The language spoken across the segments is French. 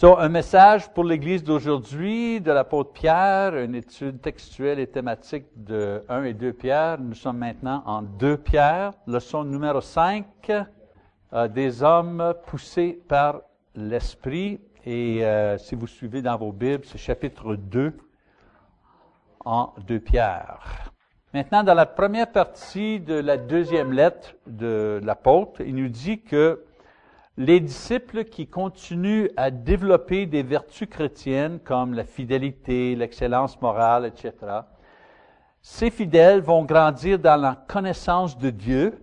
So, un message pour l'Église d'aujourd'hui de l'apôtre Pierre, une étude textuelle et thématique de 1 et 2 Pierre. Nous sommes maintenant en 2 Pierre, leçon numéro 5, euh, des hommes poussés par l'Esprit. Et euh, si vous suivez dans vos Bibles, c'est chapitre 2 en 2 Pierre. Maintenant, dans la première partie de la deuxième lettre de l'apôtre, il nous dit que les disciples qui continuent à développer des vertus chrétiennes comme la fidélité, l'excellence morale, etc., ces fidèles vont grandir dans la connaissance de Dieu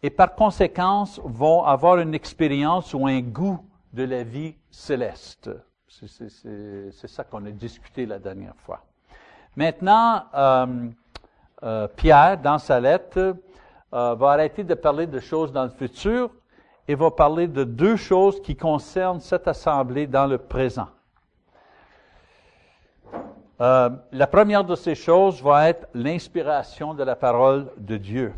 et par conséquent vont avoir une expérience ou un goût de la vie céleste. C'est ça qu'on a discuté la dernière fois. Maintenant, euh, euh, Pierre, dans sa lettre, euh, va arrêter de parler de choses dans le futur et va parler de deux choses qui concernent cette assemblée dans le présent. Euh, la première de ces choses va être l'inspiration de la parole de Dieu.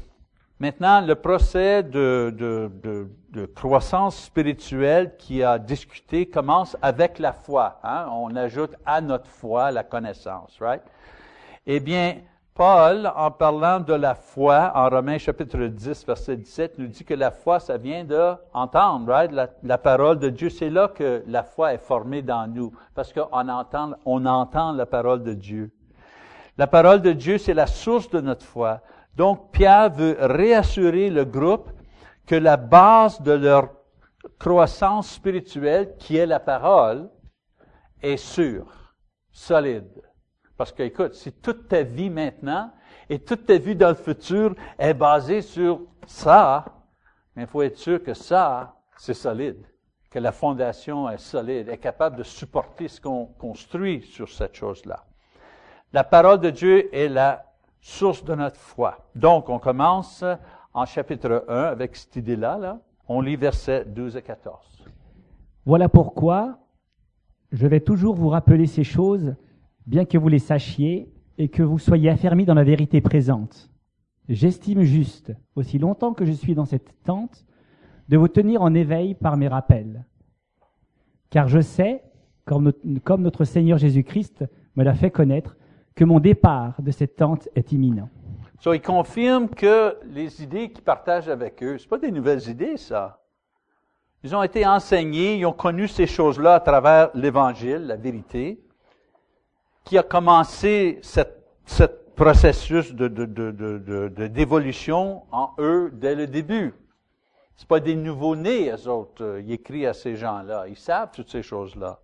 Maintenant, le procès de, de, de, de, croissance spirituelle qui a discuté commence avec la foi. Hein? On ajoute à notre foi la connaissance, right? Eh bien, Paul, en parlant de la foi, en Romains chapitre 10, verset 17, nous dit que la foi, ça vient d'entendre, right? La, parole de Dieu. C'est là que la foi est formée dans nous, parce qu'on entend, on entend la parole de Dieu. La parole de Dieu, c'est la source de notre foi. Donc, Pierre veut réassurer le groupe que la base de leur croissance spirituelle, qui est la parole, est sûre, solide. Parce que, écoute, si toute ta vie maintenant et toute ta vie dans le futur est basée sur ça, il faut être sûr que ça, c'est solide, que la fondation est solide, est capable de supporter ce qu'on construit sur cette chose-là. La parole de Dieu est la source de notre foi. Donc, on commence en chapitre 1 avec cette idée-là. Là. On lit versets 12 et 14. Voilà pourquoi je vais toujours vous rappeler ces choses bien que vous les sachiez et que vous soyez affermis dans la vérité présente. J'estime juste, aussi longtemps que je suis dans cette tente, de vous tenir en éveil par mes rappels. Car je sais, comme notre, Seigneur Jésus-Christ me l'a fait connaître, que mon départ de cette tente est imminent. So, il confirme que les idées qu'il partage avec eux, ce pas des nouvelles idées, ça. Ils ont été enseignés, ils ont connu ces choses-là à travers l'Évangile, la vérité qui a commencé ce processus de, d'évolution en eux dès le début. C'est pas des nouveaux-nés, eux autres. Il écrit à ces gens-là. Ils savent toutes ces choses-là.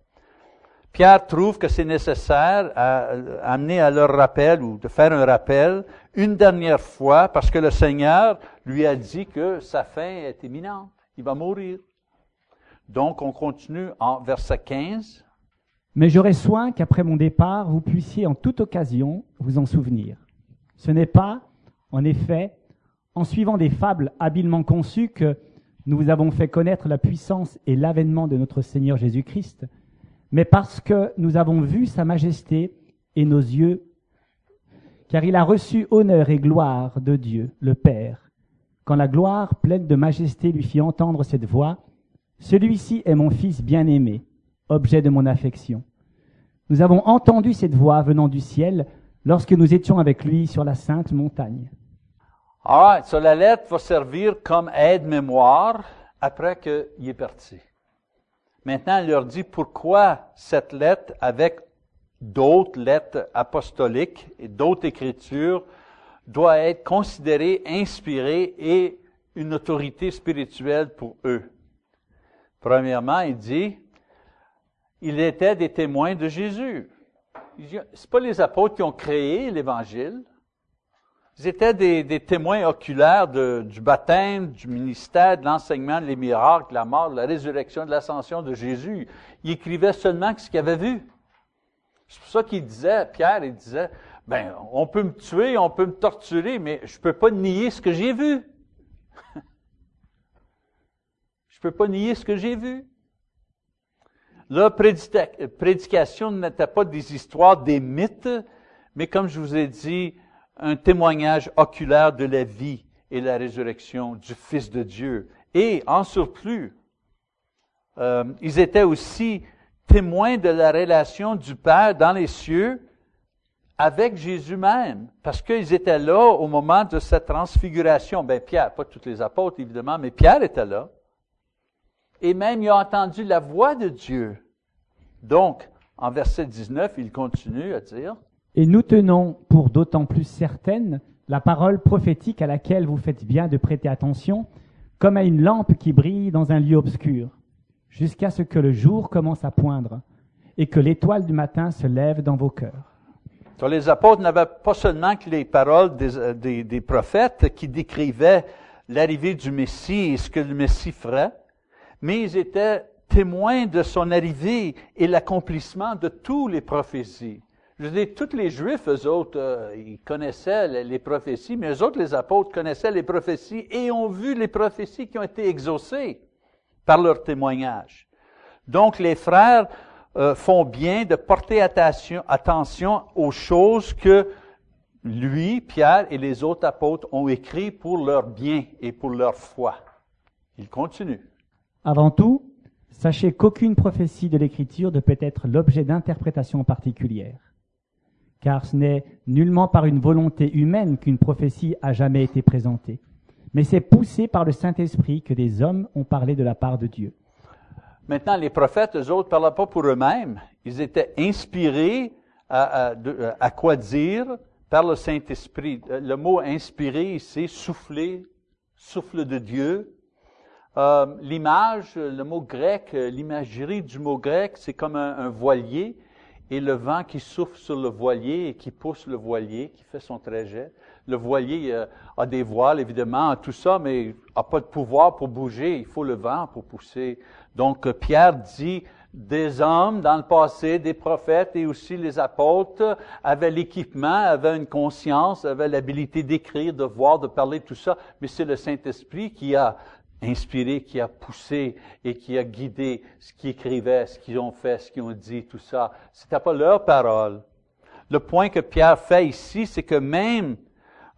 Pierre trouve que c'est nécessaire à, amener à leur rappel ou de faire un rappel une dernière fois parce que le Seigneur lui a dit que sa fin est imminente. Il va mourir. Donc, on continue en verset 15. Mais j'aurai soin qu'après mon départ, vous puissiez en toute occasion vous en souvenir. Ce n'est pas, en effet, en suivant des fables habilement conçues que nous vous avons fait connaître la puissance et l'avènement de notre Seigneur Jésus-Christ, mais parce que nous avons vu sa majesté et nos yeux, car il a reçu honneur et gloire de Dieu, le Père. Quand la gloire pleine de majesté lui fit entendre cette voix, Celui-ci est mon Fils bien-aimé objet de mon affection. Nous avons entendu cette voix venant du ciel lorsque nous étions avec lui sur la sainte montagne. All right, la lettre va servir comme aide-mémoire après qu'il est parti. Maintenant, il leur dit pourquoi cette lettre, avec d'autres lettres apostoliques et d'autres écritures, doit être considérée, inspirée et une autorité spirituelle pour eux. Premièrement, il dit, ils étaient des témoins de Jésus. Ce pas les apôtres qui ont créé l'Évangile. Ils étaient des, témoins oculaires du baptême, du ministère, de l'enseignement, des miracles, de la mort, de la résurrection, de l'ascension de Jésus. Ils écrivaient seulement ce qu'ils avaient vu. C'est pour ça qu'il disait, Pierre, il disait, ben, on peut me tuer, on peut me torturer, mais je peux pas nier ce que j'ai vu. je peux pas nier ce que j'ai vu. Leur prédication n'était pas des histoires, des mythes, mais comme je vous ai dit, un témoignage oculaire de la vie et la résurrection du Fils de Dieu. Et en surplus, euh, ils étaient aussi témoins de la relation du Père dans les cieux avec Jésus même, parce qu'ils étaient là au moment de cette transfiguration. Ben Pierre, pas tous les apôtres évidemment, mais Pierre était là. Et même il a entendu la voix de Dieu. Donc, en verset 19, il continue à dire, Et nous tenons pour d'autant plus certaine la parole prophétique à laquelle vous faites bien de prêter attention, comme à une lampe qui brille dans un lieu obscur, jusqu'à ce que le jour commence à poindre et que l'étoile du matin se lève dans vos cœurs. Donc, les apôtres n'avaient pas seulement que les paroles des, euh, des- des prophètes qui décrivaient l'arrivée du Messie et ce que le Messie ferait, mais ils étaient témoins de son arrivée et l'accomplissement de toutes les prophéties. Je dire, tous les Juifs, eux autres, euh, ils connaissaient les, prophéties, mais eux autres, les apôtres, connaissaient les prophéties et ont vu les prophéties qui ont été exaucées par leur témoignage. Donc, les frères euh, font bien de porter attention, attention aux choses que lui, Pierre et les autres apôtres ont écrit pour leur bien et pour leur foi. Il continue. Avant tout, sachez qu'aucune prophétie de l'Écriture ne peut être l'objet d'interprétations particulières, car ce n'est nullement par une volonté humaine qu'une prophétie a jamais été présentée, mais c'est poussé par le Saint-Esprit que des hommes ont parlé de la part de Dieu. Maintenant, les prophètes, eux autres, ne parlaient pas pour eux-mêmes. Ils étaient inspirés à, à- quoi dire par le Saint-Esprit. Euh, Le mot inspiré ici, souffler, souffle de Dieu. Euh, L'image, le mot grec, euh, l'imagerie du mot grec, c'est comme un, voilier et le vent qui souffle sur le voilier et qui pousse le voilier, qui fait son trajet. Le voilier euh, a des voiles, évidemment, tout ça, mais n'a pas de pouvoir pour bouger. Il faut le vent pour pousser. Donc, Pierre dit, des hommes dans le passé, des prophètes et aussi les apôtres avaient l'équipement, avaient une conscience, avaient l'habilité d'écrire, de voir, de parler, tout ça, mais c'est le Saint-Esprit qui a inspiré, qui a poussé et qui a guidé ce qu'ils écrivaient, ce qu'ils ont fait, ce qu'ils ont dit, tout ça. C'était pas leur parole. Le point que Pierre fait ici, c'est que même,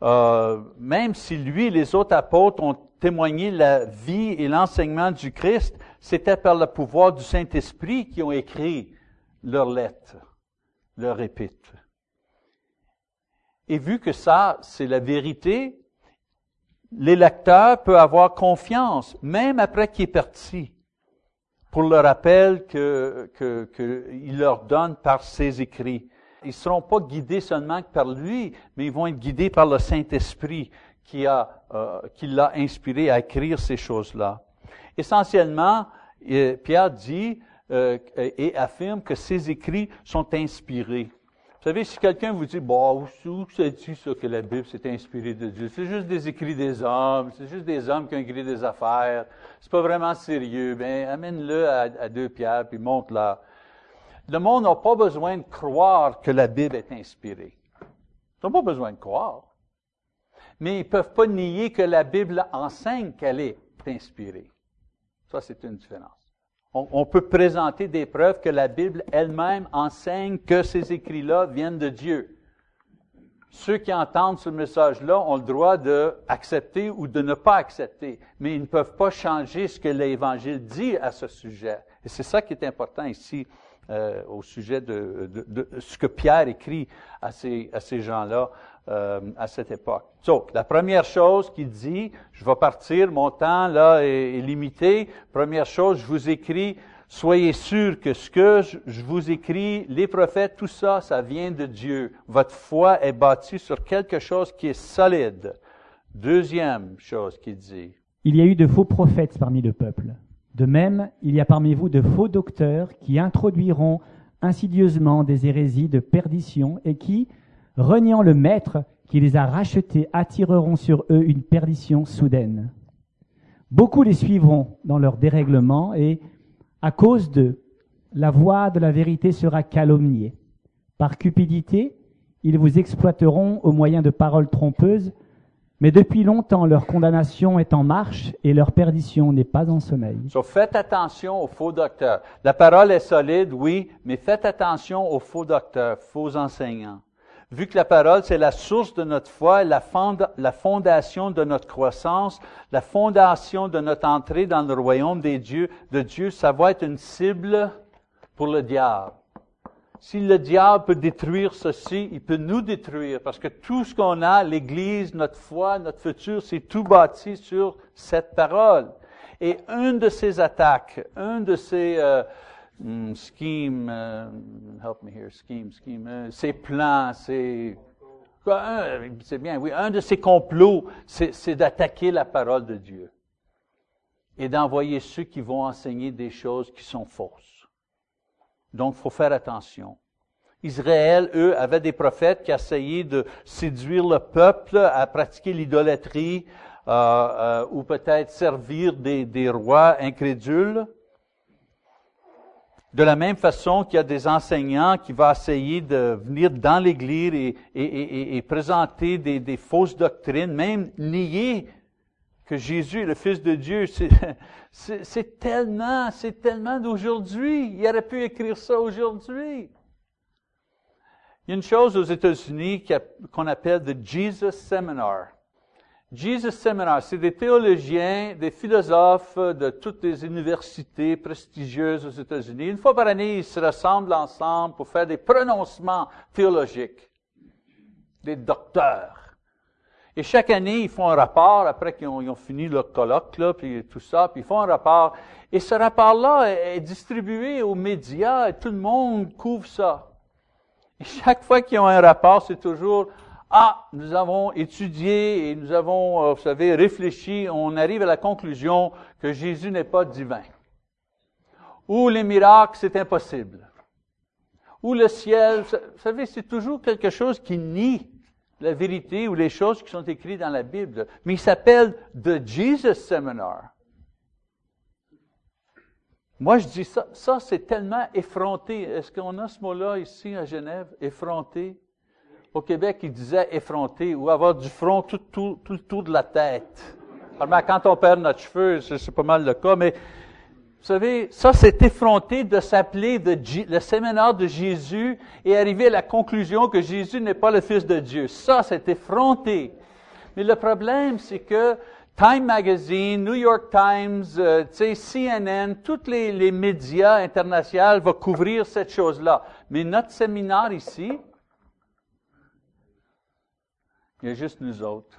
euh, même si lui et les autres apôtres ont témoigné la vie et l'enseignement du Christ, c'était par le pouvoir du Saint-Esprit qu'ils ont écrit leurs lettres, leurs épîtres. Et vu que ça, c'est la vérité, les lecteurs peuvent avoir confiance, même après qu'il est parti, pour le rappel que, leur donne par ses écrits. Ils ne seront pas guidés seulement par lui, mais ils vont être guidés par le Saint-Esprit qui euh, qui l'a inspiré à écrire ces choses-là. Essentiellement, euh, Pierre dit euh, et affirme que ces écrits sont inspirés. Savez, si quelqu'un vous dit, bon, où, où sais-tu ça que la Bible s'est inspirée de Dieu? C'est juste des écrits des hommes, c'est juste des hommes qui ont écrit des affaires, c'est pas vraiment sérieux. Ben, amène-le à, à deux pierres, puis montre-la. Le monde n'a pas besoin de croire que la Bible est inspirée. Ils n'ont pas besoin de croire. Mais ils ne peuvent pas nier que la Bible enseigne qu'elle est inspirée. Ça, c'est une différence. On, peut présenter des preuves que la Bible elle-même enseigne que ces écrits-là viennent de Dieu. Ceux qui entendent ce message-là ont le droit d'accepter ou de ne pas accepter, mais ils ne peuvent pas changer ce que l'Évangile dit à ce sujet. Et c'est ça qui est important ici euh, au sujet de, ce que Pierre écrit à ces gens-là euh, à cette époque. Donc, la première chose qu'il dit, je vais partir, mon temps là est, limité. Première chose, je vous écris, soyez sûrs que ce que je, je, vous écris, les prophètes, tout ça, ça vient de Dieu. Votre foi est bâtie sur quelque chose qui est solide. Deuxième chose qu'il dit. Il y a eu de faux prophètes parmi le peuple. De même, il y a parmi vous de faux docteurs qui introduiront insidieusement des hérésies de perdition et qui, reniant le Maître qui les a rachetés, attireront sur eux une perdition soudaine. Beaucoup les suivront dans leur dérèglement et, à cause d'eux, la voix de la vérité sera calomniée. Par cupidité, ils vous exploiteront au moyen de paroles trompeuses, mais depuis longtemps leur condamnation est en marche et leur perdition n'est pas en sommeil. So, faites attention aux faux docteurs. La parole est solide, oui, mais faites attention aux faux docteurs, faux enseignants. Vu que la parole, c'est la source de notre foi, la, fonda, la fondation de notre croissance, la fondation de notre entrée dans le royaume des dieux, de Dieu, ça va être une cible pour le diable. Si le diable peut détruire ceci, il peut nous détruire parce que tout ce qu'on a, l'Église, notre foi, notre futur, c'est tout bâti sur cette parole. Et une de ces attaques, un de ces euh, hmm, schemes, euh, help me here, scheme, scheme, euh, ces plans, ces c'est bien, oui, un de ces complots, c'est d'attaquer la parole de Dieu et d'envoyer ceux qui vont enseigner des choses qui sont fausses. Donc, il faut faire attention. Israël, eux, avaient des prophètes qui essayaient de séduire le peuple à pratiquer l'idolâtrie euh, euh, ou peut-être servir des, des rois incrédules. De la même façon qu'il y a des enseignants qui vont essayer de venir dans l'Église et, présenter des, des, fausses doctrines, même nier que Jésus est le Fils de Dieu, c'est tellement, c'est tellement d'aujourd'hui. Il aurait pu écrire ça aujourd'hui. Il y a une chose aux États-Unis qu'on appelle le Jesus Seminar. Jesus Seminar, c'est des théologiens, des philosophes de toutes les universités prestigieuses aux États-Unis. Une fois par année, ils se rassemblent ensemble pour faire des prononcements théologiques. Des docteurs. Et chaque année, ils font un rapport, après qu'ils ont, fini leur colloque, là, puis tout ça, puis ils font un rapport. Et ce rapport-là est, distribué aux médias, et tout le monde couvre ça. Et chaque fois qu'ils ont un rapport, c'est toujours, ah, nous avons étudié et nous avons, euh, vous savez, réfléchi, on arrive à la conclusion que Jésus n'est pas divin. Ou les miracles, c'est impossible. Ou le ciel, vous savez, c'est toujours quelque chose qui nie la vérité ou les choses qui sont écrites dans la Bible. Mais il s'appelle The Jesus Seminar. Moi, je dis ça, ça c'est tellement effronté. Est-ce qu'on a ce mot-là ici à Genève, effronté? Au Québec, il disait effronté ou avoir du front tout, le tour de la tête. Quand on perd notre cheveu, c'est pas mal le cas, mais vous savez, ça c'est effronté de s'appeler le séminaire de Jésus et arriver à la conclusion que Jésus n'est pas le Fils de Dieu. Ça c'est effronté. Mais le problème, c'est que Time Magazine, New York Times, euh, CNN, tous les, médias internationaux vont couvrir cette chose-là. Mais notre séminaire ici, il y a juste nous autres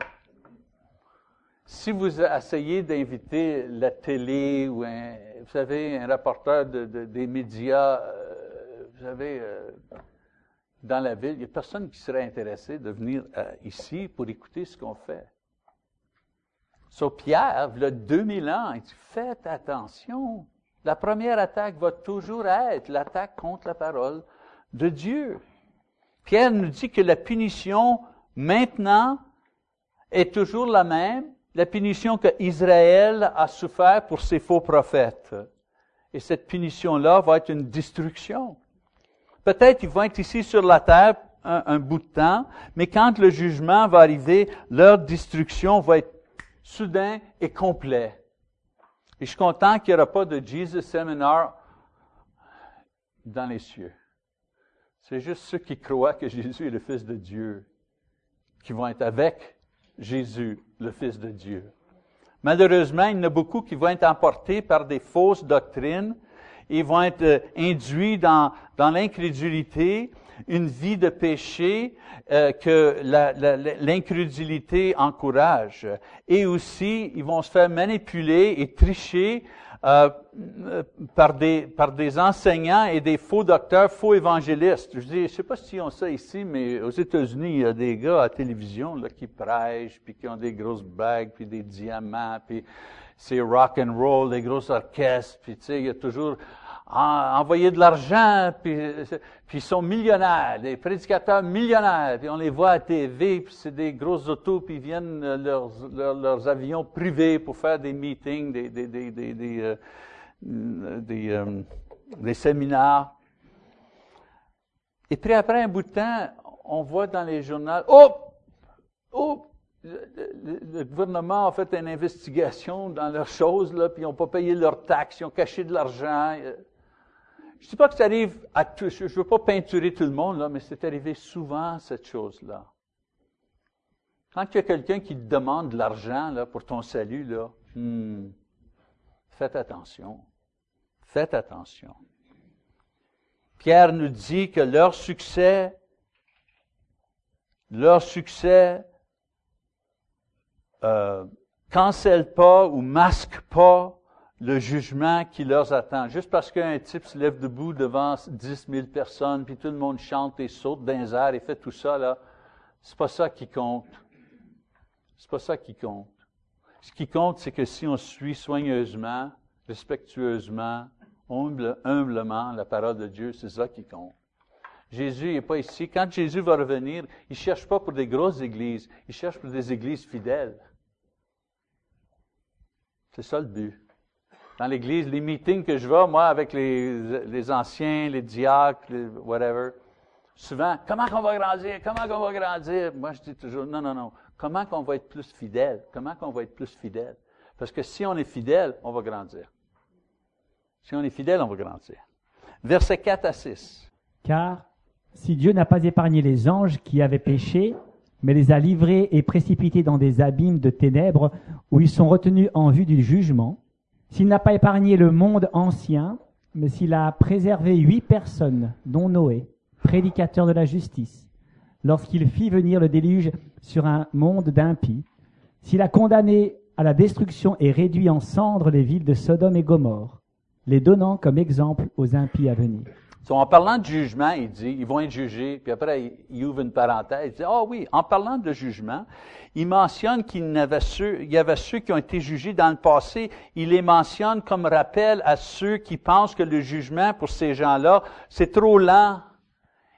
si vous essayez d'inviter la télé ou un, vous savez, un rapporteur de, des médias, euh, vous savez, euh, dans la ville, il n'y a personne qui serait intéressé de venir euh, ici pour écouter ce qu'on fait. Sauf Pierre, il a 2000 ans, il dit, faites attention. La première attaque va toujours être l'attaque contre la parole de Dieu. Pierre nous dit que la punition maintenant est toujours la même, la punition que Israël a souffert pour ses faux prophètes. Et cette punition-là va être une destruction. Peut-être ils vont être ici sur la terre un, bout de temps, mais quand le jugement va arriver, leur destruction va être soudain et complet. Et je suis content qu'il n'y aura pas de Jesus Seminar dans les cieux. C'est juste ceux qui croient que Jésus est le Fils de Dieu qui vont être avec Jésus, le Fils de Dieu. Malheureusement, il y en a beaucoup qui vont être emportés par des fausses doctrines. Ils vont être euh, induits dans, dans l'incrédulité, une vie de péché euh, que l'incrédulité encourage. Et aussi, ils vont se faire manipuler et tricher euh, par, des, par des enseignants et des faux docteurs, faux évangélistes. Je dis, je sais pas si on ça ici, mais aux États-Unis, il y a des gars à la télévision là, qui prêchent, puis qui ont des grosses bagues, puis des diamants, puis c'est rock and roll, des grosses orchestres, puis tu sais, il y a toujours envoyer de l'argent, puis, puis ils sont millionnaires, des prédicateurs millionnaires, puis on les voit à TV, puis c'est des grosses autos, puis ils viennent euh, leurs, leurs, avions privés pour faire des meetings, des, des, des, des, des, euh, des, euh, des séminaires. Et puis après un bout de temps, on voit dans les journaux, oh, oh, le, gouvernement a fait une investigation dans leurs choses, là, puis ils n'ont pas payé leurs taxes, ils ont caché de l'argent. Je ne dis pas que ça arrive à tous, je ne veux pas peinturer tout le monde, là, mais c'est arrivé souvent, cette chose-là. Quand il y a quelqu'un qui te demande de l'argent là, pour ton salut, là, hmm, faites attention. Faites attention. Pierre nous dit que leur succès, leur succès euh, cancelle pas ou masque pas le jugement qui leur attend. Juste parce qu'un type se lève debout devant 10 000 personnes, puis tout le monde chante et saute dans les airs et fait tout ça, là, c'est pas ça qui compte. C'est pas ça qui compte. Ce qui compte, c'est que si on suit soigneusement, respectueusement, humblement la parole de Dieu, c'est ça qui compte. Jésus n'est pas ici. Quand Jésus va revenir, il ne cherche pas pour des grosses églises, il cherche pour des églises fidèles. C'est ça le but. Dans l'église, les meetings que je vais, moi, avec les, anciens, les diacres, les whatever, souvent, comment on va grandir? Comment on va grandir? Moi, je dis toujours, non, non, non. Comment qu'on va être plus fidèle? Comment qu'on va être plus fidèle? Parce que si on est fidèle, on va grandir. Si on est fidèle, on va grandir. Verset 4 à 6. Car si Dieu n'a pas épargné les anges qui avaient péché, mais les a livrés et précipités dans des abîmes de ténèbres où ils sont retenus en vue du jugement, s'il n'a pas épargné le monde ancien, mais s'il a préservé huit personnes, dont Noé, prédicateur de la justice, lorsqu'il fit venir le déluge sur un monde d'impies, s'il a condamné à la destruction et réduit en cendres les villes de Sodome et Gomorre, les donnant comme exemple aux impies à venir. En parlant de jugement, il dit, ils vont être jugés, puis après, il ouvre une parenthèse, il dit, ah oh oui, en parlant de jugement, il mentionne qu'il y avait, ceux, qui ont été jugés dans le passé, il les mentionne comme rappel à ceux qui pensent que le jugement pour ces gens-là, c'est trop lent,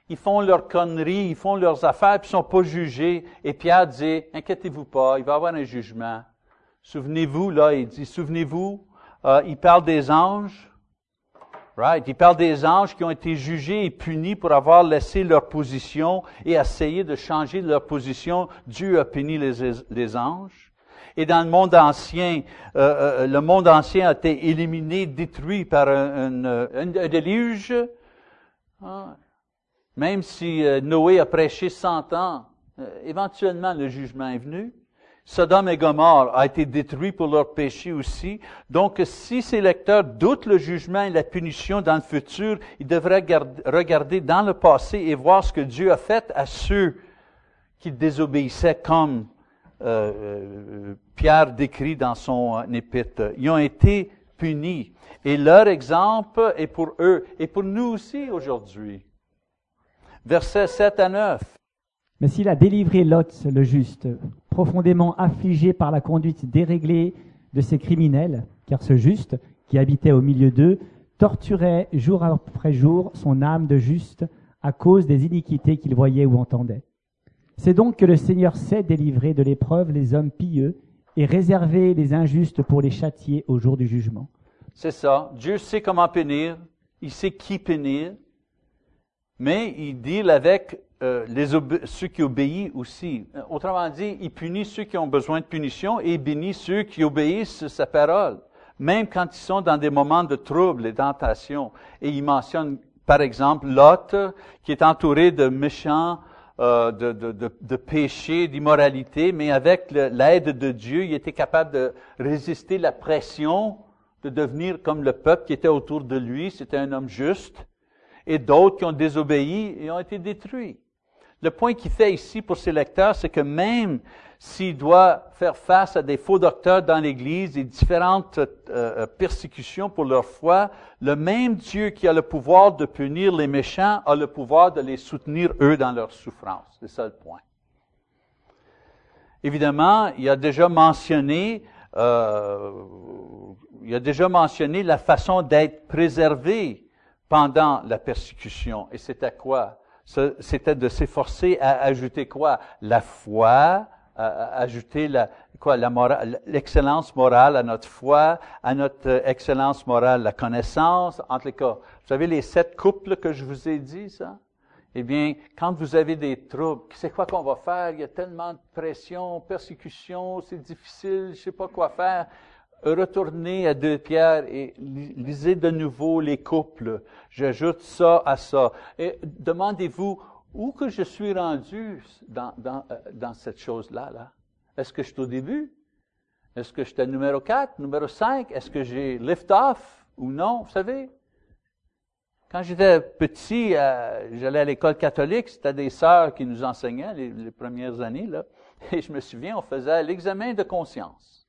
ils font leurs conneries, ils font leurs affaires, puis ils sont pas jugés. Et Pierre dit, inquiétez-vous pas, il va y avoir un jugement. Souvenez-vous, là, il dit, souvenez-vous, euh, il parle des anges, right? Il parle des anges qui ont été jugés et punis pour avoir laissé leur position et essayé de changer leur position. Dieu a puni les, anges. Et dans le monde ancien, euh, euh, le monde ancien a été éliminé, détruit par un, déluge. Ah, même si euh, Noé a prêché cent ans, éventuellement le jugement est venu. Sodome et Gomorre a été détruit pour leur péché aussi. Donc, si ces lecteurs doutent le jugement et la punition dans le futur, ils devraient regarder dans le passé et voir ce que Dieu a fait à ceux qui désobéissaient comme euh, Pierre décrit dans son épître. Ils ont été punis. Et leur exemple est pour eux et pour nous aussi aujourd'hui versets 7 à 9. Mais s'il a délivré Lot, le juste, profondément affligé par la conduite déréglée de ces criminels, car ce juste, qui habitait au milieu d'eux, torturait jour après jour son âme de juste à cause des iniquités qu'il voyait ou entendait. C'est donc que le Seigneur sait délivrer de l'épreuve les hommes pieux et réserver les injustes pour les châtier au jour du jugement. C'est ça. Dieu sait comment punir. Il sait qui punir mais il deal avec euh, ceux qui obéissent aussi. Autrement dit, il punit ceux qui ont besoin de punition et il bénit ceux qui obéissent sa parole, même quand ils sont dans des moments de trouble et tentation. Et il mentionne, par exemple, Lot, qui est entouré de méchants, euh, de, de, de péchés, d'immoralité, mais avec l'aide de Dieu, il était capable de résister la pression de devenir comme le peuple qui était autour de lui. C'était un homme juste et d'autres qui ont désobéi et ont été détruits. Le point qu'il fait ici pour ses lecteurs, c'est que même s'il doit faire face à des faux docteurs dans l'Église et différentes euh, euh, persécutions pour leur foi, le même Dieu qui a le pouvoir de punir les méchants a le pouvoir de les soutenir eux dans leur souffrance. C'est ça le point. Évidemment, il a déjà mentionné, euh, il a déjà mentionné la façon d'être préservé pendant la persécution. Et c'était quoi? C'était de s'efforcer à ajouter quoi? La foi, à ajouter la, quoi? La morale, l'excellence morale à notre foi, à notre euh, excellence morale, la connaissance. Entre les cas, vous savez les sept couples que je vous ai dit, ça? Eh bien, quand vous avez des troubles, c'est quoi qu'on va faire? Il y a tellement de pression, persécution, c'est difficile, je sais pas quoi faire retournez à deux pierres et lisez de nouveau les couples. J'ajoute ça à ça. Et demandez-vous où que je suis rendu dans, dans, euh, dans cette chose-là. Là? Est-ce que je suis au début? Est-ce que j'étais numéro 4, numéro 5? Est-ce que j'ai lift off ou non? Vous savez? Quand j'étais petit, euh, j'allais à l'école catholique, c'était des sœurs qui nous enseignaient les, les, premières années, là. Et je me souviens, on faisait l'examen de conscience.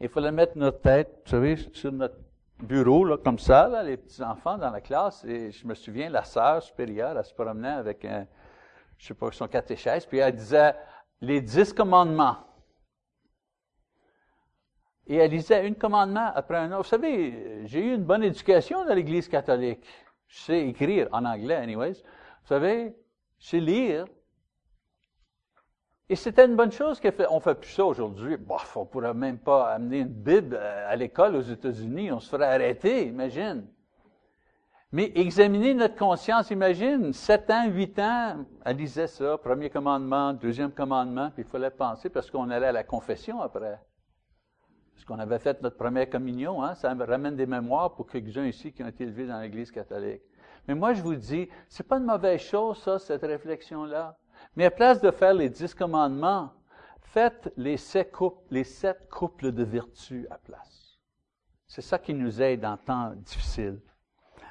Il fallait mettre notre tête, vous savez, sur notre bureau, là, comme ça, là, les petits-enfants dans la classe. Et je me souviens, la sœur supérieure, elle se promenait avec un, je sais pas, son catéchèse, puis elle disait les dix commandements. Et elle lisait un commandement après un autre. Vous savez, j'ai eu une bonne éducation dans l'Église catholique. Je sais écrire en anglais, anyways. Vous savez, je sais lire. Et c'était une bonne chose qu'on fait. On fait plus ça aujourd'hui. Bof, on pourrait même pas amener une Bible à l'école aux États-Unis. On se ferait arrêter, imagine. Mais examiner notre conscience, imagine, sept ans, huit ans, elle lisait ça, premier commandement, deuxième commandement, puis il fallait penser parce qu'on allait à la confession après. Parce qu'on avait fait notre première communion, hein, ça me ramène des mémoires pour quelques-uns ici qui ont été élevés dans l'Église catholique. Mais moi, je vous dis, c'est pas une mauvaise chose, ça, cette réflexion-là. Mais à place de faire les dix commandements, faites les sept couples, les sept couples de vertu à place. C'est ça qui nous aide en temps difficile.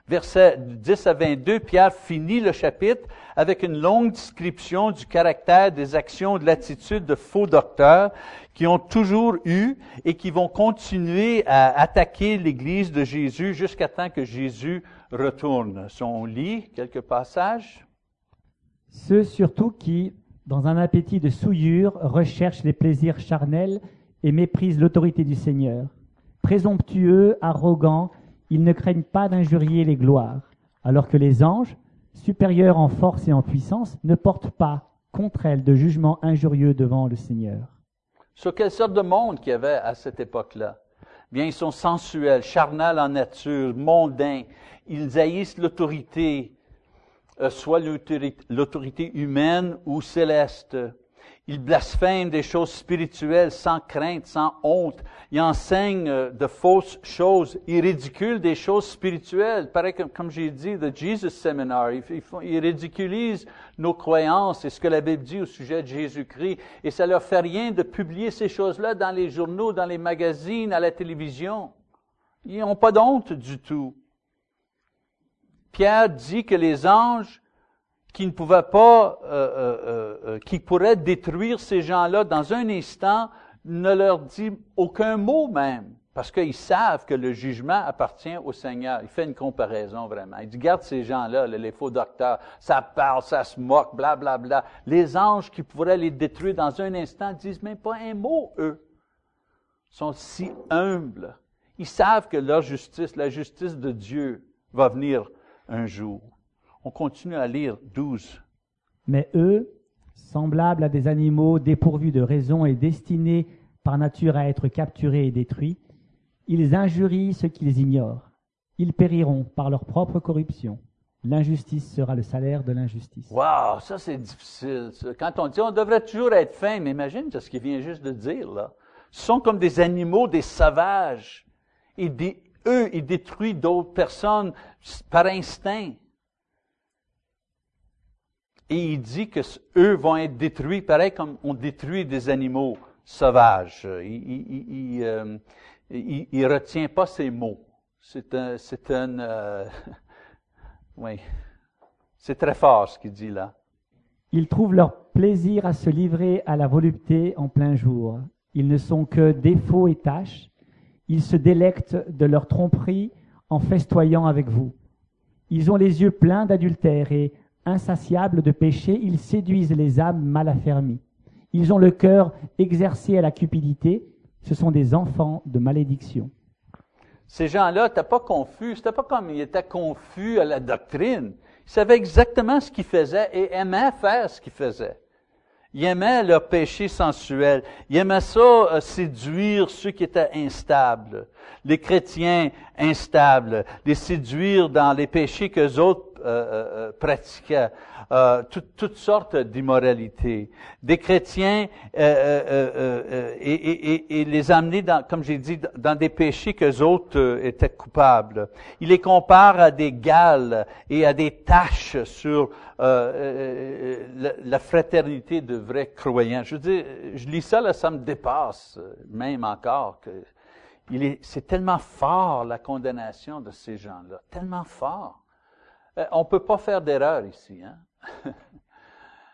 Verset 10 à 22, Pierre finit le chapitre avec une longue description du caractère, des actions, de l'attitude de faux docteurs qui ont toujours eu et qui vont continuer à attaquer l'Église de Jésus jusqu'à temps que Jésus retourne. Si on lit quelques passages. Ceux surtout qui, dans un appétit de souillure, recherchent les plaisirs charnels et méprisent l'autorité du Seigneur. Présomptueux, arrogants, ils ne craignent pas d'injurier les gloires, alors que les anges, supérieurs en force et en puissance, ne portent pas contre elles de jugement injurieux devant le Seigneur. Sur quelle sorte de monde qu'il y avait à cette époque-là? Bien, ils sont sensuels, charnels en nature, mondains. Ils haïssent l'autorité, soit l'autorité humaine ou céleste. Ils blasphèment des choses spirituelles sans crainte, sans honte. Ils enseignent euh, de fausses choses. Ils ridiculent des choses spirituelles. Pareil comme, comme j'ai dit, the Jesus Seminar. Ils, ils, ridiculisent nos croyances et ce que la Bible dit au sujet de Jésus-Christ. Et ça leur fait rien de publier ces choses-là dans les journaux, dans les magazines, à la télévision. Ils n'ont pas d'honte du tout. Pierre dit que les anges qui ne pouvait pas, euh, euh, euh, qui pourrait détruire ces gens-là dans un instant, ne leur dit aucun mot même, parce qu'ils savent que le jugement appartient au Seigneur. Il fait une comparaison vraiment. Il dit, garde ces gens-là, les faux docteurs, ça parle, ça se moque, bla bla bla. Les anges qui pourraient les détruire dans un instant disent même pas un mot, eux. Ils sont si humbles. Ils savent que leur justice, la justice de Dieu, va venir un jour. On continue à lire 12. Mais eux, semblables à des animaux dépourvus de raison et destinés par nature à être capturés et détruits, ils injurient ceux qu'ils ignorent. Ils périront par leur propre corruption. L'injustice sera le salaire de l'injustice. Wow, ça c'est difficile. Quand on dit on devrait toujours être fin, mais imagine ce qu'il vient juste de dire là. Ce sont comme des animaux, des sauvages. Et eux, ils détruisent d'autres personnes par instinct. Et il dit que eux vont être détruits, pareil comme on détruit des animaux sauvages. Il, ne euh, retient pas ses mots. C'est un, c'est un, euh, oui, c'est très fort ce qu'il dit là. Ils trouvent leur plaisir à se livrer à la volupté en plein jour. Ils ne sont que défauts et tâches. Ils se délectent de leur tromperie en festoyant avec vous. Ils ont les yeux pleins d'adultère et insatiables de péché, ils séduisent les âmes mal affermies. Ils ont le cœur exercé à la cupidité. Ce sont des enfants de malédiction. Ces gens-là n'étaient pas confus. C'était pas comme ils étaient confus à la doctrine. Ils savaient exactement ce qu'ils faisaient et aimaient faire ce qu'ils faisaient. Ils aimaient leur péché sensuel. Ils aimaient ça euh, séduire ceux qui étaient instables. Les chrétiens instables. Les séduire dans les péchés que autres euh, euh, pratiquaient toutes sortes d'immoralités. Des chrétiens et, les amener, dans, comme j'ai dit, dans des péchés que autres étaient coupables. Il les compare à des gales et à des taches sur la, fraternité de vrais croyants. Je veux je lis ça là, ça me dépasse même encore que il est, c'est tellement fort la condamnation de ces gens-là, tellement fort. Euh, on peut pas faire d'erreur ici. Hein?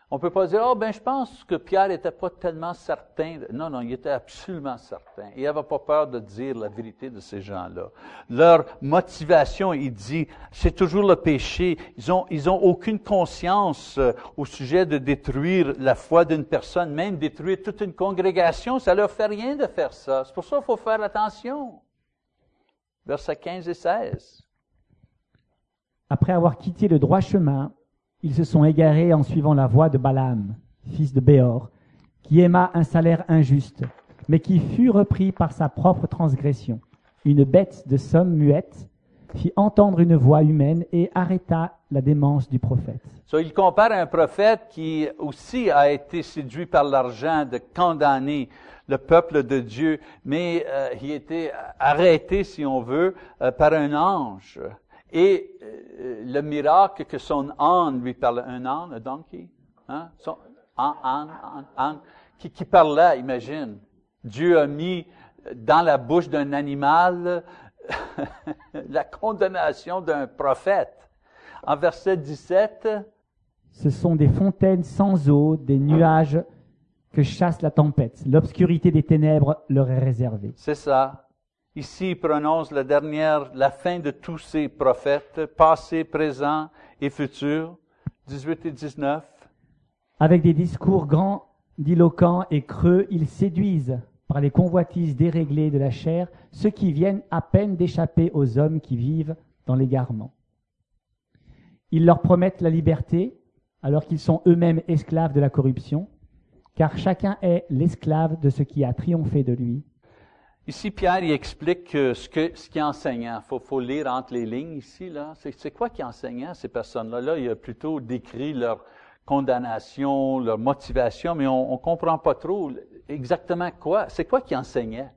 On peut pas dire, oh ben je pense que Pierre n'était pas tellement certain. Non, non, il était absolument certain. Il n'avait pas peur de dire la vérité de ces gens-là. Leur motivation, il dit, c'est toujours le péché. Ils ont, ils ont aucune conscience euh, au sujet de détruire la foi d'une personne, même détruire toute une congrégation. Ça leur fait rien de faire ça. C'est pour ça qu'il faut faire attention. Versets 15 et 16. Après avoir quitté le droit chemin, ils se sont égarés en suivant la voie de Balaam, fils de Béor, qui aima un salaire injuste, mais qui fut repris par sa propre transgression. Une bête de somme muette fit entendre une voix humaine et arrêta la démence du prophète. So, il compare un prophète qui aussi a été séduit par l'argent de condamner le peuple de Dieu, mais euh, il été arrêté, si on veut, euh, par un ange. Et euh, le miracle que son âne lui parlait, un âne, un donkey, hein? son, âne, âne, qui, qui parlait, imagine. Dieu a mis dans la bouche d'un animal la condamnation d'un prophète. En verset 17, Ce sont des fontaines sans eau, des nuages que chasse la tempête. L'obscurité des ténèbres leur est réservée. c'est ça. Ici, prononce la dernière, la fin de tous ces prophètes, passé, présent et futur, 18 et 19. Avec des discours grandiloquents et creux, ils séduisent par les convoitises déréglées de la chair ceux qui viennent à peine d'échapper aux hommes qui vivent dans l'égarement. Ils leur promettent la liberté alors qu'ils sont eux-mêmes esclaves de la corruption, car chacun est l'esclave de ce qui a triomphé de lui. Ici, Pierre, il explique que ce que ce enseignant. Faut, lire entre les lignes ici là. C'est, quoi qui est enseignant ces personnes-là? Là, il a plutôt décrit leur condamnation, leur motivation, mais on, on comprend pas trop exactement quoi. C'est quoi qui enseignait?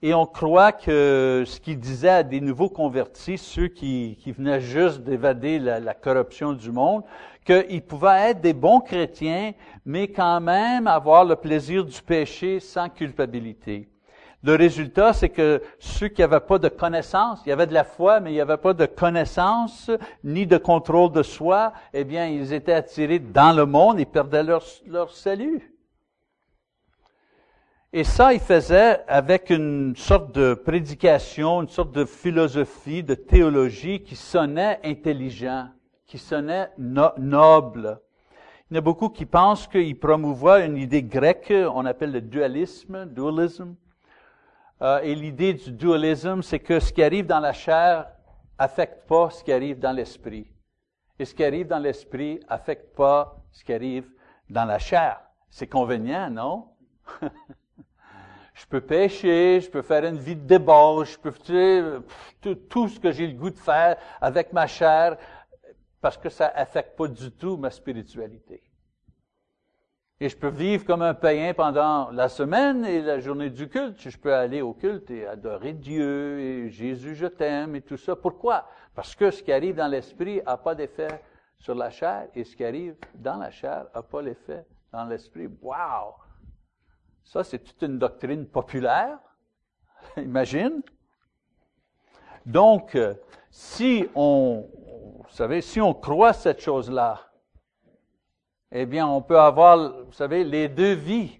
Et on croit que ce qu'il disait à des nouveaux convertis, ceux qui, qui venaient juste d'évader la, la corruption du monde, qu'ils pouvaient être des bons chrétiens, mais quand même avoir le plaisir du péché sans culpabilité. Le résultat, c'est que ceux qui n'avaient pas de connaissance, il y avait de la foi, mais il n'y avait pas de connaissance ni de contrôle de soi, eh bien, ils étaient attirés dans le monde et perdaient leur, leur salut. Et ça, il faisait avec une sorte de prédication, une sorte de philosophie, de théologie qui sonnait intelligent, qui sonnait no- noble. Il y en a beaucoup qui pensent qu'il promouvoit une idée grecque, on appelle le dualisme, dualism. Euh, et l'idée du dualisme, c'est que ce qui arrive dans la chair affecte pas ce qui arrive dans l'esprit. Et ce qui arrive dans l'esprit affecte pas ce qui arrive dans la chair. C'est convenient, non? je peux pécher, je peux faire une vie de débauche, je peux faire tout, tout ce que j'ai le goût de faire avec ma chair, parce que ça affecte pas du tout ma spiritualité. Et je peux vivre comme un païen pendant la semaine et la journée du culte. Je peux aller au culte et adorer Dieu et Jésus, je t'aime et tout ça. Pourquoi? Parce que ce qui arrive dans l'esprit n'a pas d'effet sur la chair et ce qui arrive dans la chair n'a pas l'effet dans l'esprit. Wow! Ça, c'est toute une doctrine populaire. Imagine. Donc, euh, si on, vous savez, si on croit cette chose-là, eh bien, on peut avoir, vous savez, les deux vies.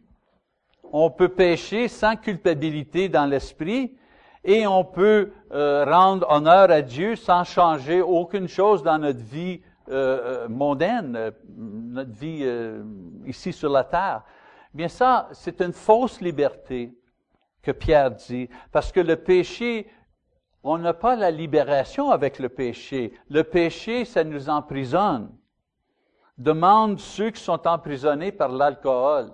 On peut pécher sans culpabilité dans l'esprit et on peut euh, rendre honneur à Dieu sans changer aucune chose dans notre vie euh, mondaine, euh, notre vie ici sur la terre. Bien ça, c'est une fausse liberté que Pierre dit, parce que le péché, on n'a pas la libération avec le péché. Le péché, ça nous emprisonne. Demande ceux qui sont emprisonnés par l'alcool.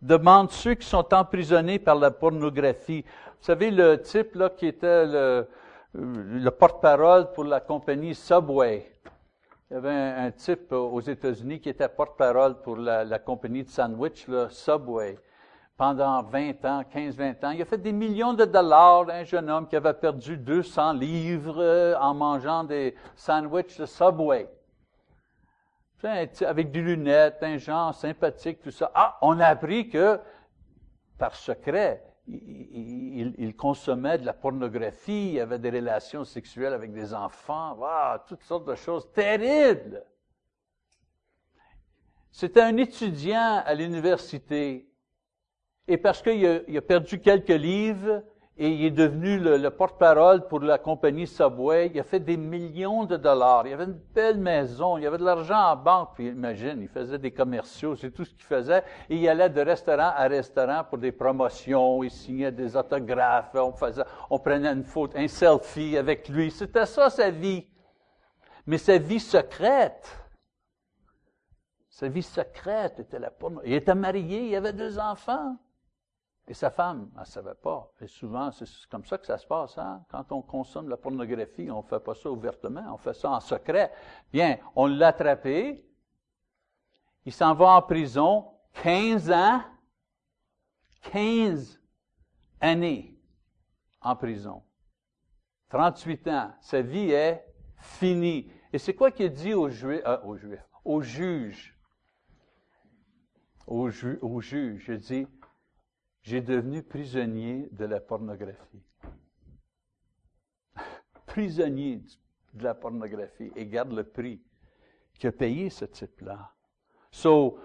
Demande ceux qui sont emprisonnés par la pornographie. Vous savez, le type là qui était le, le porte-parole pour la compagnie Subway. Il y avait un, type aux États-Unis qui était porte-parole pour la, compagnie de sandwich, là, Subway, pendant 20 ans, 15-20 ans. Il a fait des millions de dollars, un jeune homme qui avait perdu 200 livres en mangeant des sandwichs de Subway avec des lunettes, un genre sympathique, tout ça. Ah, on a appris que, par secret, il, consommait de la pornographie, il avait des relations sexuelles avec des enfants, toutes sortes de choses terribles. C'était un étudiant à l'université. Et parce qu'il a, perdu quelques livres et il est devenu le, porte-parole pour la compagnie Subway, il a fait des millions de dollars. Il avait une belle maison, il avait de l'argent en banque. Puis imagine, il faisait des commerciaux, c'est tout ce qu'il faisait. Et il allait de restaurant à restaurant pour des promotions, il signait des autographes, on, faisait, on prenait une photo, un selfie avec lui. C'était ça sa vie. Mais sa vie secrète, sa vie secrète était la pornographie. Il était marié, il avait deux enfants. Et sa femme, elle ne savait pas. Et souvent, c'est comme ça que ça se passe. Hein? Quand on consomme la pornographie, on ne fait pas ça ouvertement, on fait ça en secret. Bien, on l'a attrapé. Il s'en va en prison 15 ans. 15 années en prison. 38 ans. Sa vie est finie. Et c'est quoi qu'il dit aux Juifs, euh, aux Juifs, aux juges? Aux, ju aux juges, je dis, j'ai devenu prisonnier de la pornographie. prisonnier de la pornographie. Et garde le prix qu'a payé ce type-là. So,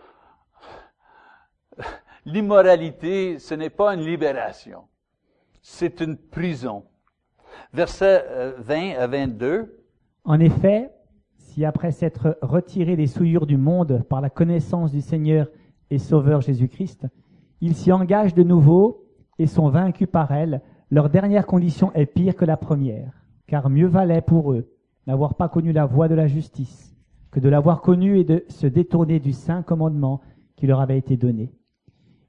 l'immoralité, ce n'est pas une libération. C'est une prison. Verset 20 euh, à 22. En effet, si après s'être retiré des souillures du monde par la connaissance du Seigneur et Sauveur Jésus-Christ, ils s'y engagent de nouveau et sont vaincus par elle. Leur dernière condition est pire que la première, car mieux valait pour eux n'avoir pas connu la voie de la justice que de l'avoir connue et de se détourner du saint commandement qui leur avait été donné.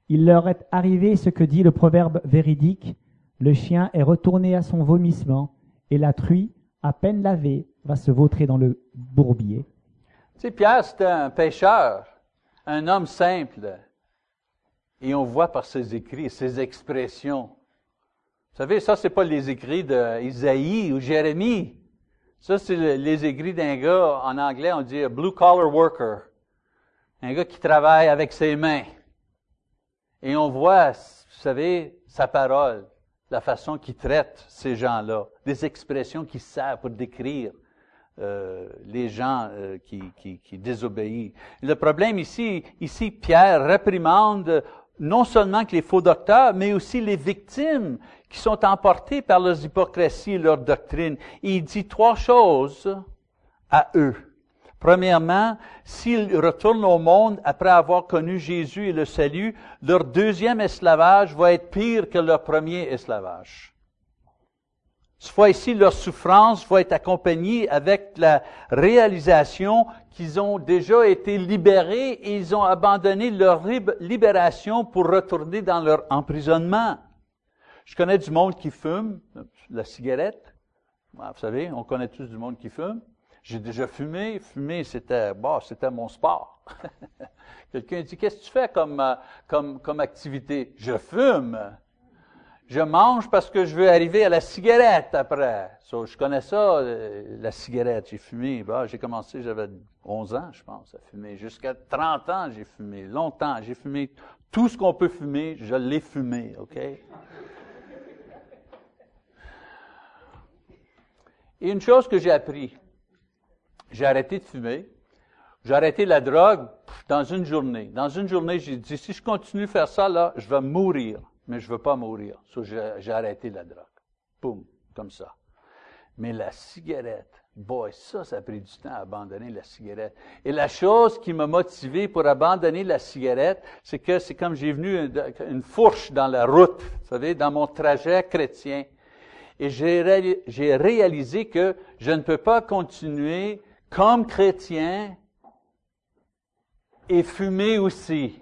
Il leur est arrivé ce que dit le proverbe véridique, le chien est retourné à son vomissement, et la truie, à peine lavée, va se vautrer dans le bourbier. Tu sais, Pierre, c'était un pêcheur, un homme simple, et on voit par ses écrits, ses expressions. Vous savez, ça, c'est pas les écrits d'Isaïe ou Jérémie. Ça, c'est les écrits d'un gars, en anglais, on dit blue collar worker. Un gars qui travaille avec ses mains. Et on voit, vous savez, sa parole, la façon qu'il traite ces gens-là, des expressions qu'il sert pour décrire euh, les gens euh, qui, qui, qui désobéissent. Le problème ici, ici, Pierre réprimande non seulement que les faux docteurs, mais aussi les victimes qui sont emportées par leurs hypocrisies et leurs doctrines. il dit trois choses à eux. Premièrement, s'ils retournent au monde après avoir connu Jésus et le salut, leur deuxième esclavage va être pire que leur premier esclavage. Cette fois-ci, leur souffrance va être accompagnée avec la réalisation qu'ils ont déjà été libérés et ils ont abandonné leur libération pour retourner dans leur emprisonnement. Je connais du monde qui fume, la cigarette. Vous savez, on connaît tous du monde qui fume. J'ai déjà fumé. Fumer, c'était, bon, c'était mon sport. Quelqu'un dit, qu'est-ce que tu fais comme, euh, comme, comme activité? Je fume je mange parce que je veux arriver à la cigarette après. je connais ça, euh, la cigarette. J'ai fumé. Bah, j'ai commencé, j'avais 11 ans, je pense, à fumer. Jusqu'à 30 ans, j'ai fumé. Longtemps, j'ai fumé. Tout ce qu'on peut fumer, je l'ai fumé, OK? Et une chose que j'ai appris, j'ai arrêté de fumer. J'ai arrêté la drogue dans une journée. Dans une journée, j'ai dit, si je continue à faire ça, là, je vais mourir mais je veux pas mourir. j'ai arrêté la drogue. Boum, comme ça. Mais la cigarette, boy, ça, ça a pris du temps à abandonner la cigarette. Et la chose qui m'a motivé pour abandonner la cigarette, c'est que c'est comme j'ai venu une, fourche dans la route, vous savez, dans mon trajet chrétien. Et j'ai réalisé que je ne peux pas continuer comme chrétien et fumer aussi.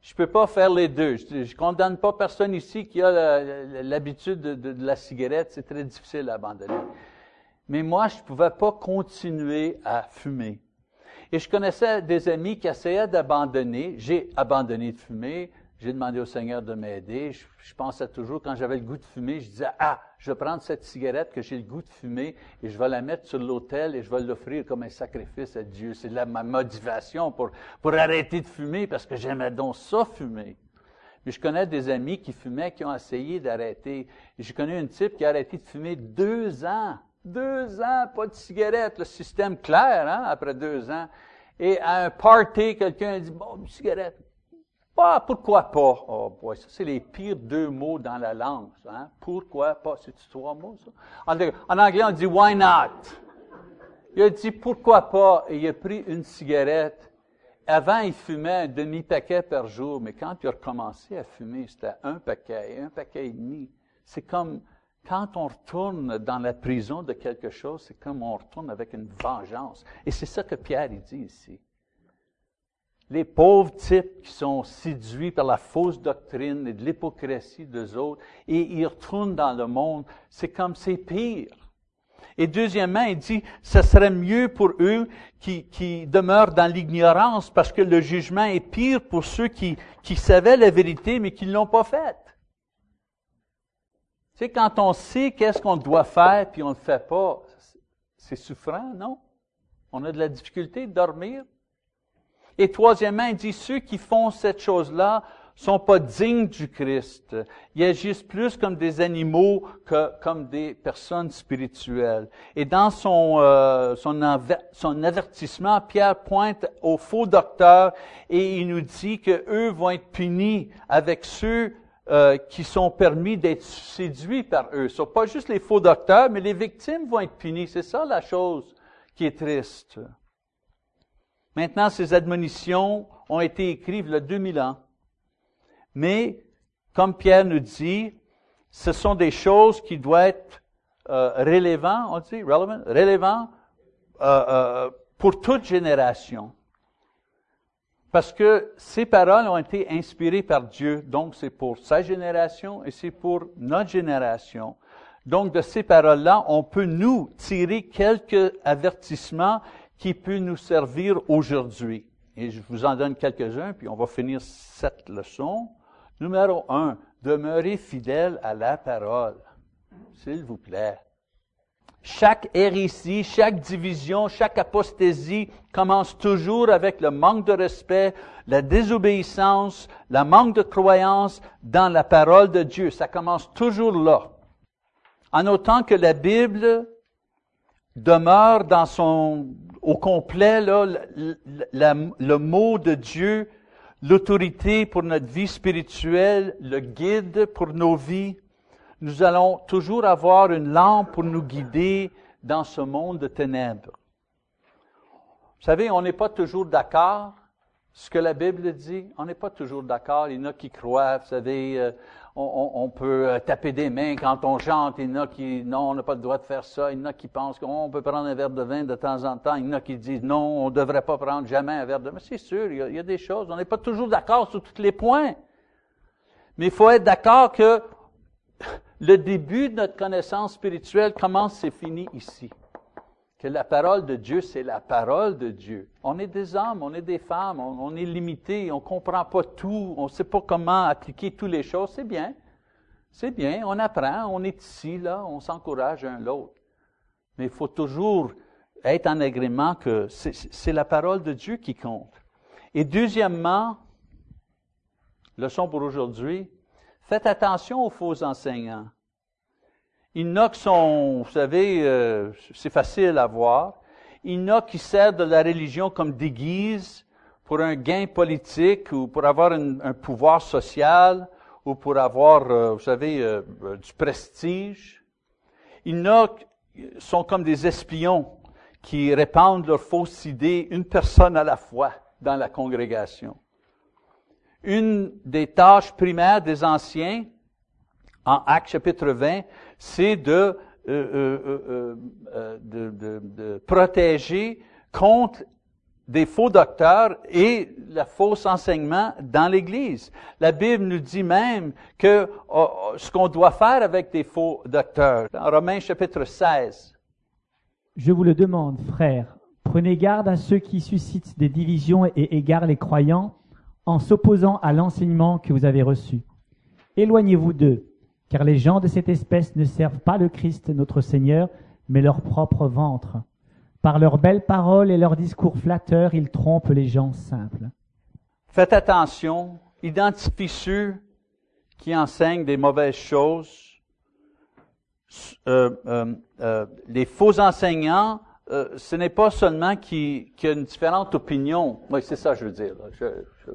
Je peux pas faire les deux. Je, ne condamne pas personne ici qui a l'habitude de, la cigarette. C'est très difficile à abandonner. Mais moi, je ne pouvais pas continuer à fumer. Et je connaissais des amis qui essayaient d'abandonner. J'ai abandonné de fumer. J'ai demandé au Seigneur de m'aider. Je, pensais toujours, quand j'avais le goût de fumer, je disais, ah, je vais prendre cette cigarette que j'ai le goût de fumer et je vais la mettre sur l'autel et je vais l'offrir comme un sacrifice à Dieu. C'est là ma motivation pour, pour arrêter de fumer parce que j'aimais donc ça fumer. Mais je connais des amis qui fumaient, qui ont essayé d'arrêter. Je connais un type qui a arrêté de fumer deux ans. Deux ans, pas de cigarette. Le système clair, hein, après deux ans. Et à un party, quelqu'un a dit, bon, une cigarette. Ah, pourquoi pas? Oh boy, ça, c'est les pires deux mots dans la langue, hein? Pourquoi pas? C'est trois mots, ça? En, anglais, on dit why not? Il a dit pourquoi pas? Et il a pris une cigarette. Avant, il fumait un demi-paquet par jour, mais quand il a recommencé à fumer, c'était un paquet, un paquet et demi. C'est comme quand on retourne dans la prison de quelque chose, c'est comme on retourne avec une vengeance. Et c'est ça que Pierre dit ici les pauvres types qui sont séduits par la fausse doctrine et de l'hypocrisie des autres, et ils retournent dans le monde, c'est comme c'est pire. Et deuxièmement, il dit, ce serait mieux pour eux qui, qui demeurent dans l'ignorance, parce que le jugement est pire pour ceux qui, qui savaient la vérité, mais qui ne l'ont pas faite. Tu sais, quand on sait qu'est-ce qu'on doit faire, puis on ne le fait pas, c'est souffrant, non? On a de la difficulté de dormir, et troisièmement, il dit, ceux qui font cette chose-là sont pas dignes du Christ. Ils agissent plus comme des animaux que comme des personnes spirituelles. Et dans son, euh, son, avertissement, Pierre pointe aux faux docteurs et il nous dit que eux vont être punis avec ceux euh, qui sont permis d'être séduits par eux. Ce sont pas juste les faux docteurs, mais les victimes vont être punies. C'est ça la chose qui est triste. Maintenant, ces admonitions ont été écrites il y a 2000 ans. Mais, comme Pierre nous dit, ce sont des choses qui doivent être euh, on dit, relevant, relevant euh, euh, pour toute génération. Parce que ces paroles ont été inspirées par Dieu, donc c'est pour sa génération et c'est pour notre génération. Donc de ces paroles-là, on peut nous tirer quelques avertissements qui peut nous servir aujourd'hui. Et je vous en donne quelques-uns, puis on va finir cette leçon. Numéro un, demeurez fidèle à la parole. S'il vous plaît. Chaque hérésie, chaque division, chaque apostasie commence toujours avec le manque de respect, la désobéissance, le manque de croyance dans la parole de Dieu. Ça commence toujours là. En autant que la Bible demeure dans son au complet là, le mot de Dieu, l'autorité pour notre vie spirituelle, le guide pour nos vies. Nous allons toujours avoir une lampe pour nous guider dans ce monde de ténèbres. Vous savez, on n'est pas toujours d'accord. Ce que la Bible dit, on n'est pas toujours d'accord. Il y en a qui croient, vous savez, euh, on, peut euh, taper des mains quand on chante. Il y en a qui, non, on n'a pas le droit de faire ça. Il y en a qui pensent qu'on peut prendre un verre de vin de temps en temps. Il y en a qui disent, non, on ne devrait pas prendre jamais un verre de vin. C'est sûr, il y, a, des choses. On n'est pas toujours d'accord sur tous les points. Mais il faut être d'accord que le début de notre connaissance spirituelle commence et finit ici que la parole de Dieu, c'est la parole de Dieu. On est des hommes, on est des femmes, on, est limité, on comprend pas tout, on sait pas comment appliquer toutes les choses. C'est bien, c'est bien, on apprend, on est ici, là, on s'encourage un l'autre. Mais il faut toujours être en agrément que c'est la parole de Dieu qui compte. Et deuxièmement, leçon pour aujourd'hui, faites attention aux faux enseignants. Il y en a qui sont, vous savez, euh, c'est facile à voir. Il y en a qui servent de la religion comme déguise pour un gain politique ou pour avoir un, pouvoir social ou pour avoir, euh, vous savez, euh, du prestige. Il y en a qui sont comme des espions qui répandent leurs fausses idées, une personne à la fois, dans la congrégation. Une des tâches primaires des anciens, en Actes chapitre 20, c'est de, euh, euh, euh, de, de, de, protéger contre des faux docteurs et le faux enseignement dans l'Église. La Bible nous dit même que oh, oh, ce qu'on doit faire avec des faux docteurs. Dans Romains chapitre 16. Je vous le demande, frères, prenez garde à ceux qui suscitent des divisions et égarent les croyants en s'opposant à l'enseignement que vous avez reçu. Éloignez-vous d'eux car les gens de cette espèce ne servent pas le Christ notre Seigneur, mais leur propre ventre. Par leurs belles paroles et leurs discours flatteurs, ils trompent les gens simples. Faites attention, identifiez ceux qui enseignent des mauvaises choses. Euh, euh, euh, les faux enseignants, ce n'est pas seulement qu'il y a une différente opinion. Oui, c'est ça que je veux dire.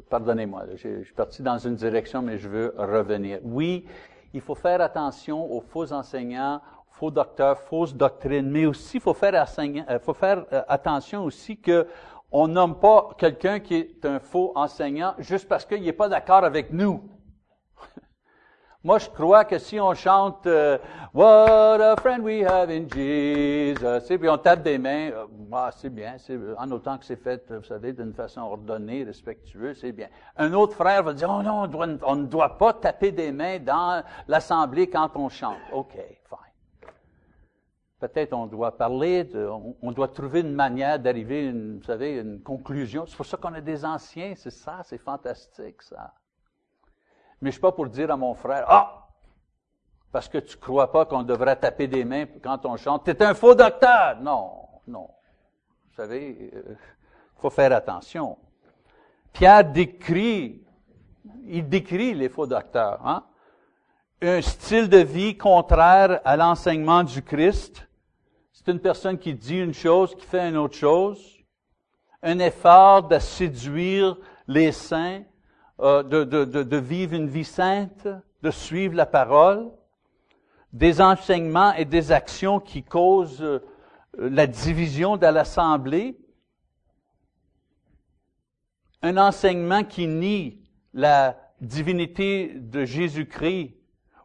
Pardonnez-moi, je, suis parti dans une direction, mais je veux revenir. Oui, il faut faire attention aux faux enseignants, faux docteurs, fausses doctrines, mais aussi il faut faire, faut faire attention aussi que on nomme pas quelqu'un qui est un faux enseignant juste parce qu'il n'est pas d'accord avec nous. Moi, je crois que si on chante euh, What a friend we have in Jesus, et puis on tape des mains, euh, ah, c'est bien, en autant que c'est fait, vous savez, d'une façon ordonnée, respectueuse, c'est bien. Un autre frère va dire, oh non, on, ne doit pas taper des mains dans l'assemblée quand on chante. OK, fine. Peut-être on doit parler, on, doit trouver une manière d'arriver, une, vous savez, une conclusion. C'est pour ça qu'on a des anciens, c'est ça, c'est fantastique, ça. Mais je suis pas pour dire à mon frère, ah, parce que tu crois pas qu'on devrait taper des mains quand on chante, tu es un faux docteur. Non, non. Vous savez, il euh, faut faire attention. Pierre décrit, il décrit les faux docteurs. Hein? Un style de vie contraire à l'enseignement du Christ. C'est une personne qui dit une chose, qui fait une autre chose. Un effort de séduire les saints euh, de, vivre une vie sainte, de suivre la parole, des enseignements et des actions qui causent euh, la division de l'Assemblée, un enseignement qui nie la divinité de Jésus-Christ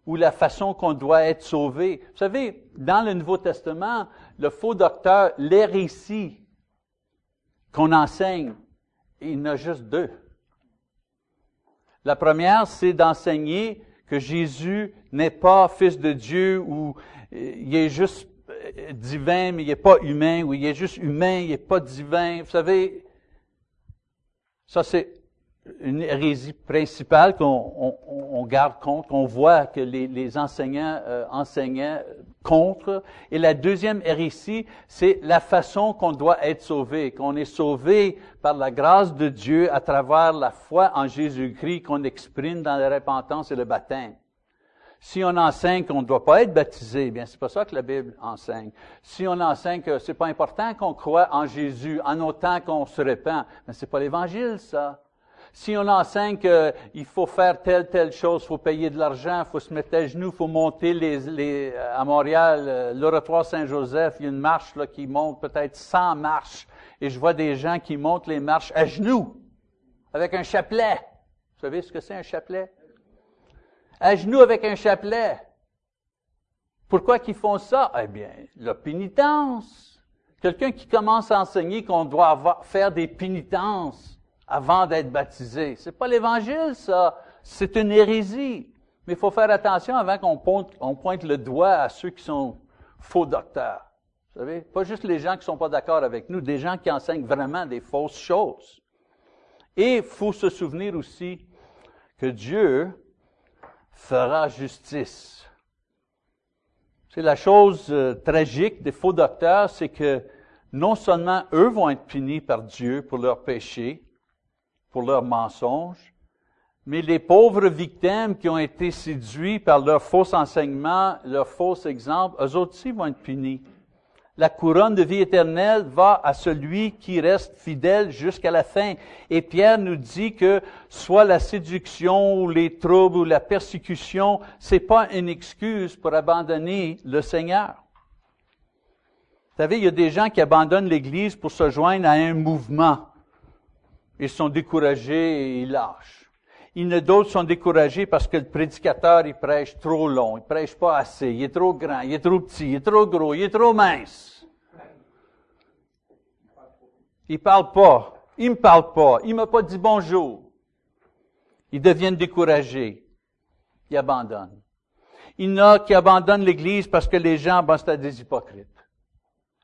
ou la façon qu'on doit être sauvé. Vous savez, dans le Nouveau Testament, le faux docteur, récits qu'on enseigne, il y en a juste deux. La première, c'est d'enseigner que Jésus n'est pas fils de Dieu ou euh, il est juste euh, divin, mais il n'est pas humain, ou il est juste humain, il n'est pas divin. Vous savez, ça c'est une hérésie principale qu'on garde compte, qu'on voit que les, enseignants euh, enseignaient Et la deuxième hérésie, c'est la façon qu'on doit être sauvé, qu'on est sauvé par la grâce de Dieu à travers la foi en Jésus-Christ qu'on exprime dans la repentance et le baptême. Si on enseigne qu'on ne doit pas être baptisé, eh bien c'est pas ça que la Bible enseigne. Si on enseigne que c'est pas important qu'on croit en Jésus en autant qu'on se répand, mais c'est pas l'Évangile ça. Si on enseigne qu'il faut faire telle, telle chose, il faut payer de l'argent, il faut se mettre à genoux, il faut monter les, les, à Montréal, euh, l'oratoire Saint-Joseph, il y a une marche là, qui monte peut-être 100 marches, et je vois des gens qui montent les marches à genoux, avec un chapelet. Vous savez ce que c'est un chapelet? À genoux avec un chapelet. Pourquoi qu'ils font ça? Eh bien, la pénitence. Quelqu'un qui commence à enseigner qu'on doit faire des pénitences avant d'être baptisé. C'est pas l'évangile, ça. C'est une hérésie. Mais il faut faire attention avant qu'on pointe, le doigt à ceux qui sont faux docteurs. Vous savez, pas juste les gens qui sont pas d'accord avec nous, des gens qui enseignent vraiment des fausses choses. Et il faut se souvenir aussi que Dieu fera justice. C'est la chose euh, tragique des faux docteurs, c'est que non seulement eux vont être punis par Dieu pour leurs péchés, pour leurs mensonges, mais les pauvres victimes qui ont été séduits par leur faux enseignement, leur faux exemple, eux aussi vont être punis. La couronne de vie éternelle va à celui qui reste fidèle jusqu'à la fin. Et Pierre nous dit que soit la séduction ou les troubles ou la persécution, c'est pas une excuse pour abandonner le Seigneur. Vous savez, il y a des gens qui abandonnent l'Église pour se joindre à un mouvement. Ils sont découragés et ils lâchent. Il y en a d'autres qui sont découragés parce que le prédicateur, il prêche trop long, il prêche pas assez, il est trop grand, il est trop petit, il est trop gros, il est trop mince. Il parle pas. Il me parle pas. Il m'a pas dit bonjour. Ils deviennent découragés. Ils abandonnent. Il y en a qui abandonnent l'Église parce que les gens, ben, c'est des hypocrites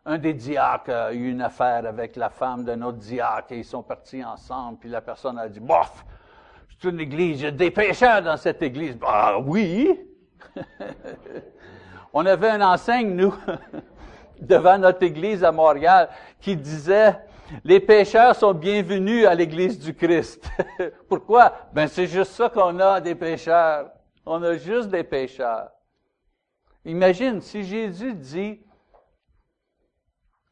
un des diacres a eu une affaire avec la femme d'un autre diacre et ils sont partis ensemble, puis la personne a dit, bof, c'est une église, il y a des pécheurs dans cette église. Ah oui! On avait un enseigne, nous, devant notre église à Montréal, qui disait, les pécheurs sont bienvenus à l'église du Christ. Pourquoi? Ben, c'est juste ça qu'on a des pécheurs. On a juste des pécheurs. Imagine si Jésus dit,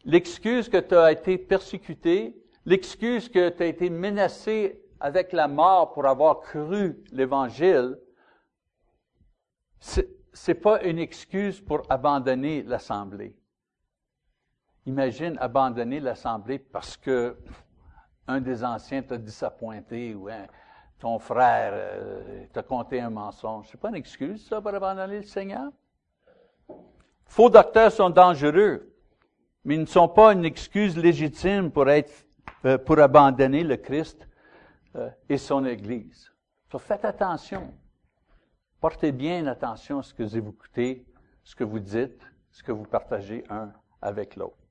l'excuse que tu as été persécuté, l'excuse que tu as été menacé avec la mort pour avoir cru l'Évangile, c'est, n'est pas une excuse pour abandonner l'Assemblée. Imagine abandonner l'Assemblée parce que un des anciens t'a disappointé ou ton frère euh, t'a conté un mensonge. C'est pas une excuse, ça, pour abandonner le Seigneur? Faux docteurs sont dangereux, mais ils ne sont pas une excuse légitime pour être, euh, pour abandonner le Christ euh, et son Église. faites attention. Portez bien attention à ce que vous écoutez, ce que vous dites, ce que vous partagez un avec l'autre.